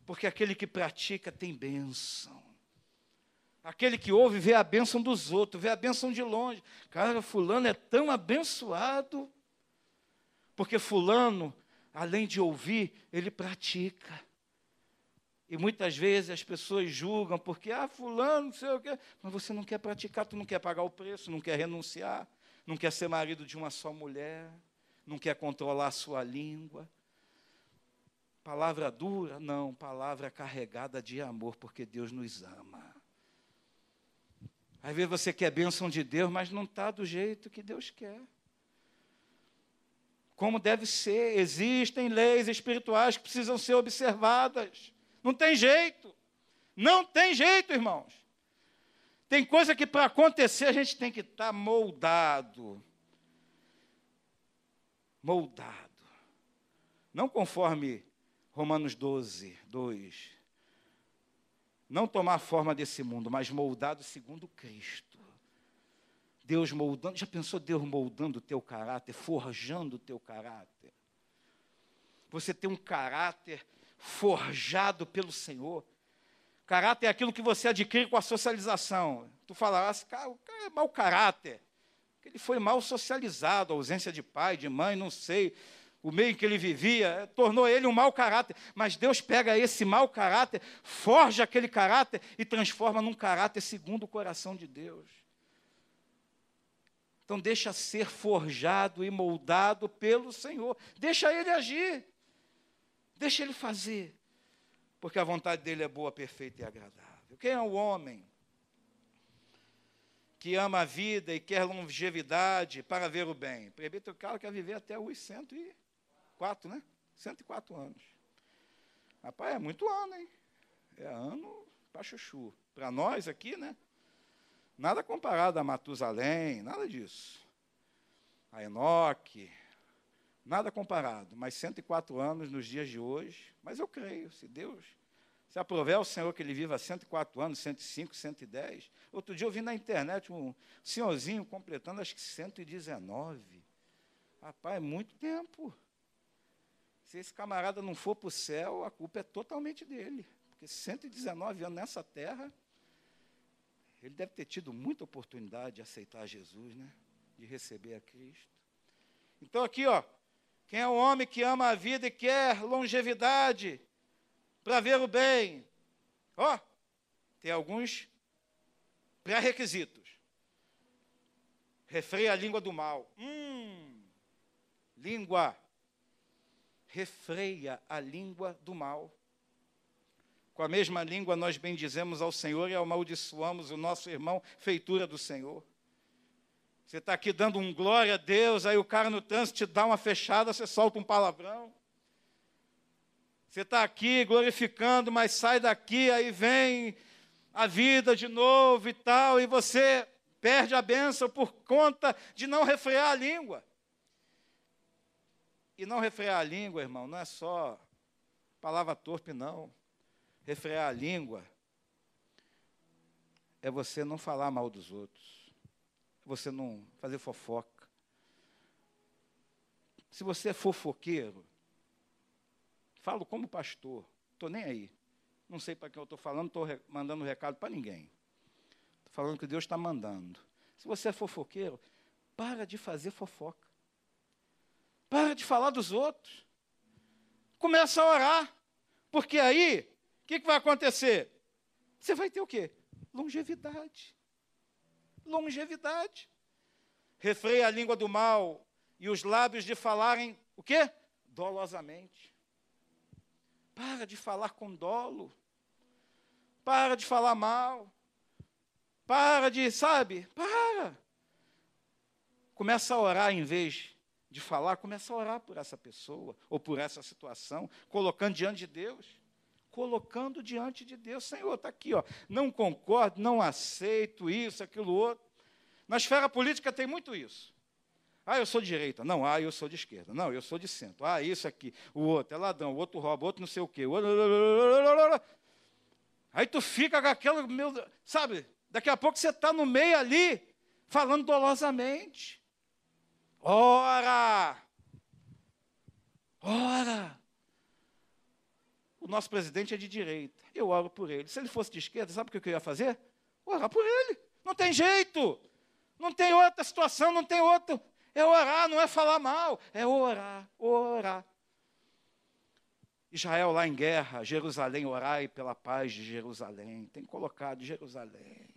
Porque aquele que pratica tem bênção. Aquele que ouve vê a bênção dos outros, vê a bênção de longe. Cara, fulano é tão abençoado. Porque fulano, além de ouvir, ele pratica. E muitas vezes as pessoas julgam porque, ah, fulano, não sei o quê. Mas você não quer praticar, tu não quer pagar o preço, não quer renunciar, não quer ser marido de uma só mulher não quer controlar a sua língua. Palavra dura? Não, palavra carregada de amor, porque Deus nos ama. Às vezes você quer bênção de Deus, mas não está do jeito que Deus quer. Como deve ser, existem leis espirituais que precisam ser observadas. Não tem jeito. Não tem jeito, irmãos. Tem coisa que para acontecer a gente tem que estar tá moldado moldado. Não conforme Romanos 12, 2. Não tomar a forma desse mundo, mas moldado segundo Cristo. Deus moldando, já pensou Deus moldando o teu caráter, forjando o teu caráter? Você tem um caráter forjado pelo Senhor. Caráter é aquilo que você adquire com a socialização. Tu falarás, cara, o cara é mau caráter. Ele foi mal socializado, ausência de pai, de mãe, não sei. O meio em que ele vivia eh, tornou ele um mau caráter. Mas Deus pega esse mau caráter, forja aquele caráter e transforma num caráter segundo o coração de Deus. Então, deixa ser forjado e moldado pelo Senhor. Deixa ele agir. Deixa ele fazer. Porque a vontade dele é boa, perfeita e agradável. Quem é o homem? que ama a vida e quer longevidade para ver o bem. Prebito cara quer viver até os 104, né? 104 anos. Rapaz, é muito ano, hein? É ano para chuchu. Para nós aqui, né? Nada comparado a Matusalém, nada disso. A Enoque, nada comparado. Mas 104 anos nos dias de hoje. Mas eu creio, se Deus se aprover o Senhor que ele viva 104 anos, 105, 110. Outro dia eu vi na internet um senhorzinho completando acho que 119. Rapaz, é muito tempo. Se esse camarada não for para o céu, a culpa é totalmente dele. Porque 119 anos nessa terra, ele deve ter tido muita oportunidade de aceitar Jesus, né? De receber a Cristo. Então aqui, ó, quem é o homem que ama a vida e quer longevidade, para ver o bem. Ó, tem alguns pré-requisitos. Refreia a língua do mal. Hum, língua. Refreia a língua do mal. Com a mesma língua nós bendizemos ao Senhor e amaldiçoamos o nosso irmão, feitura do Senhor. Você está aqui dando um glória a Deus, aí o cara no trânsito te dá uma fechada, você solta um palavrão. Você está aqui glorificando, mas sai daqui, aí vem a vida de novo e tal, e você perde a bênção por conta de não refrear a língua. E não refrear a língua, irmão, não é só palavra torpe, não. Refrear a língua é você não falar mal dos outros, é você não fazer fofoca. Se você é fofoqueiro, falo como pastor, estou nem aí. Não sei para quem eu estou falando, estou mandando recado para ninguém. Estou falando que Deus está mandando. Se você é fofoqueiro, para de fazer fofoca. Para de falar dos outros. Começa a orar. Porque aí, o que, que vai acontecer? Você vai ter o quê? Longevidade. Longevidade. Refreia a língua do mal e os lábios de falarem o quê? Dolosamente. Para de falar com dolo. Para de falar mal. Para de, sabe? Para. Começa a orar em vez de falar, começa a orar por essa pessoa ou por essa situação, colocando diante de Deus. Colocando diante de Deus, Senhor, está aqui, ó. Não concordo, não aceito isso, aquilo outro. Na esfera política tem muito isso. Ah, eu sou de direita. Não, ah, eu sou de esquerda. Não, eu sou de centro. Ah, isso aqui. O outro é ladrão, o outro rouba, o outro não sei o quê. Aí tu fica com aquela, meu, sabe? Daqui a pouco você está no meio ali, falando dolosamente. Ora! Ora! O nosso presidente é de direita. Eu oro por ele. Se ele fosse de esquerda, sabe o que eu ia fazer? Orar por ele. Não tem jeito. Não tem outra situação, não tem outro. É orar, não é falar mal. É orar, orar. Israel lá em guerra, Jerusalém, orai pela paz de Jerusalém. Tem colocado Jerusalém,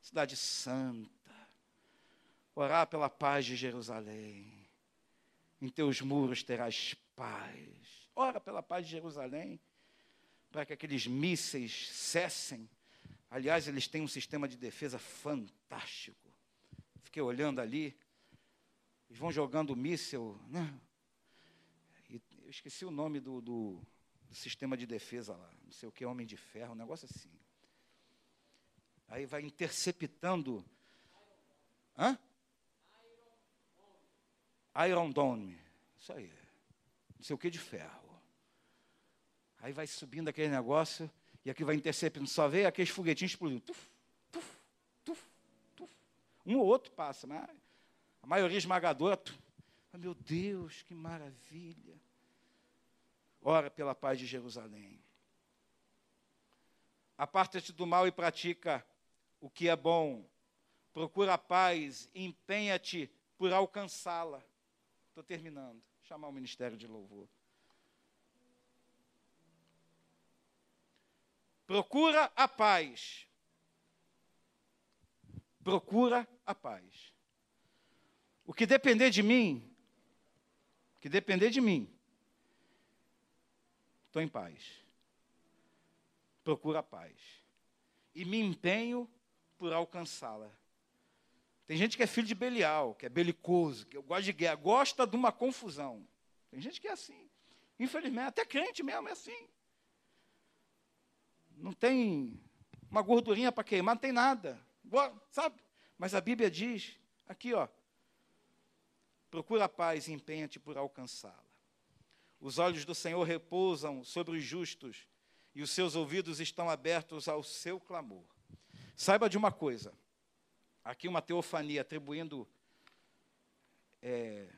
cidade santa orar pela paz de Jerusalém. Em teus muros terás paz. Ora pela paz de Jerusalém, para que aqueles mísseis cessem. Aliás, eles têm um sistema de defesa fantástico. Fiquei olhando ali, eles vão jogando míssel, né? E eu esqueci o nome do, do, do sistema de defesa lá, não sei o que, Homem de Ferro, um negócio assim. Aí vai interceptando. Hã? Iron Dome. Isso aí. Não sei o que de ferro. Aí vai subindo aquele negócio e aqui vai interceptando. Só vê aqueles foguetinhos explodindo. Tuf, tuf, tuf, tuf. Um ou outro passa, mas a maioria esmagadora. Tuf. meu Deus, que maravilha. Ora pela paz de Jerusalém. Aparta-te do mal e pratica o que é bom. Procura a paz e empenha-te por alcançá-la. Estou terminando. Chamar o ministério de louvor. Procura a paz. Procura a paz. O que depender de mim, o que depender de mim, estou em paz. Procura a paz. E me empenho por alcançá-la. Tem gente que é filho de Belial, que é belicoso, que gosta de guerra, gosta de uma confusão. Tem gente que é assim. Infelizmente, até crente mesmo é assim. Não tem uma gordurinha para queimar, não tem nada. Sabe? Mas a Bíblia diz, aqui, ó. Procura a paz e empenha-te por alcançá-la. Os olhos do Senhor repousam sobre os justos e os seus ouvidos estão abertos ao seu clamor. Saiba de uma coisa: aqui uma teofania atribuindo é,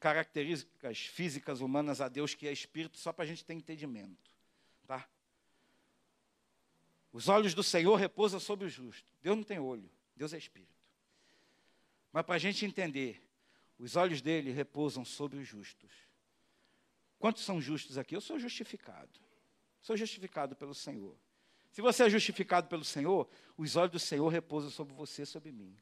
características físicas humanas a Deus que é espírito, só para a gente ter entendimento. Os olhos do Senhor repousam sobre o justo. Deus não tem olho, Deus é espírito. Mas para a gente entender, os olhos dele repousam sobre os justos. Quantos são justos aqui? Eu sou justificado. Sou justificado pelo Senhor. Se você é justificado pelo Senhor, os olhos do Senhor repousam sobre você, sobre mim.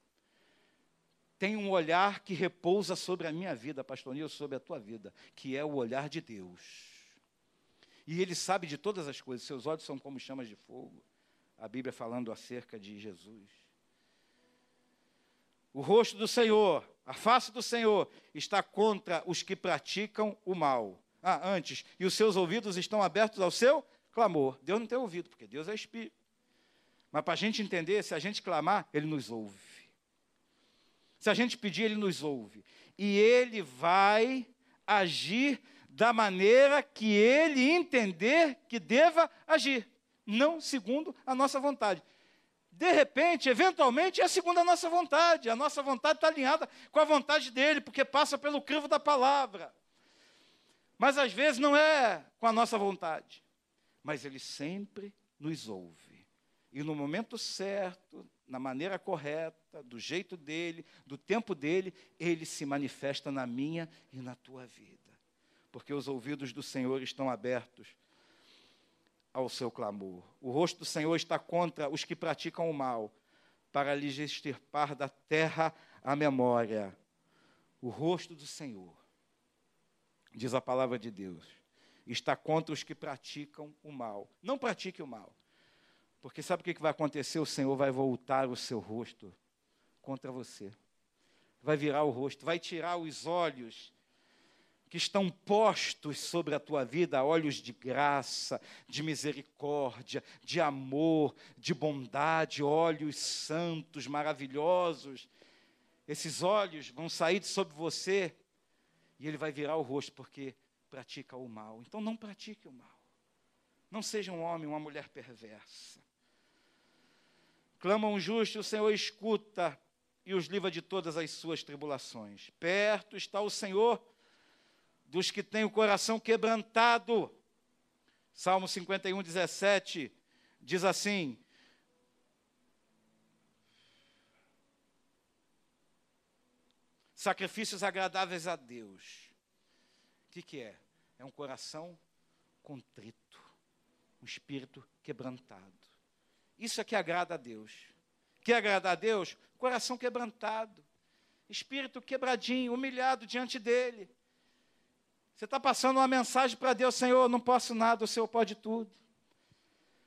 Tem um olhar que repousa sobre a minha vida, pastor Nilson, sobre a tua vida, que é o olhar de Deus. E Ele sabe de todas as coisas, seus olhos são como chamas de fogo. A Bíblia falando acerca de Jesus. O rosto do Senhor, a face do Senhor, está contra os que praticam o mal. Ah, antes, e os seus ouvidos estão abertos ao seu clamor. Deus não tem ouvido, porque Deus é espírito. Mas para a gente entender, se a gente clamar, Ele nos ouve. Se a gente pedir, Ele nos ouve. E Ele vai agir da maneira que Ele entender que deva agir, não segundo a nossa vontade. De repente, eventualmente, é segundo a nossa vontade. A nossa vontade está alinhada com a vontade dele, porque passa pelo crivo da palavra. Mas às vezes não é com a nossa vontade. Mas ele sempre nos ouve. E no momento certo, na maneira correta, do jeito dele, do tempo dele, ele se manifesta na minha e na tua vida. Porque os ouvidos do Senhor estão abertos ao seu clamor. O rosto do Senhor está contra os que praticam o mal, para lhes extirpar da terra a memória. O rosto do Senhor, diz a palavra de Deus, está contra os que praticam o mal. Não pratique o mal. Porque sabe o que vai acontecer? O Senhor vai voltar o seu rosto contra você. Vai virar o rosto, vai tirar os olhos que estão postos sobre a tua vida olhos de graça, de misericórdia, de amor, de bondade, olhos santos, maravilhosos. Esses olhos vão sair de sobre você e ele vai virar o rosto porque pratica o mal. Então não pratique o mal. Não seja um homem, uma mulher perversa. Clama um justo, o Senhor escuta e os livra de todas as suas tribulações. Perto está o Senhor dos que têm o coração quebrantado. Salmo 51, 17 diz assim: Sacrifícios agradáveis a Deus. O que, que é? É um coração contrito, um espírito quebrantado. Isso é que agrada a Deus. Que agrada a Deus? Coração quebrantado, espírito quebradinho, humilhado diante dele. Você está passando uma mensagem para Deus, Senhor, não posso nada, o Senhor pode tudo.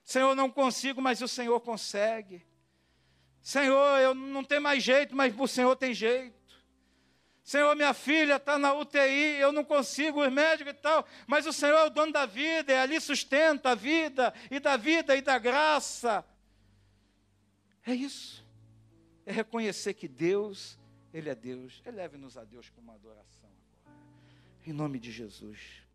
Senhor, não consigo, mas o Senhor consegue. Senhor, eu não tenho mais jeito, mas o Senhor tem jeito. Senhor, minha filha está na UTI, eu não consigo, os médicos e tal, mas o Senhor é o dono da vida, é ali sustenta a vida, e da vida e da graça. É isso. É reconhecer que Deus, Ele é Deus. Eleve-nos a Deus com uma adoração. Em nome de Jesus.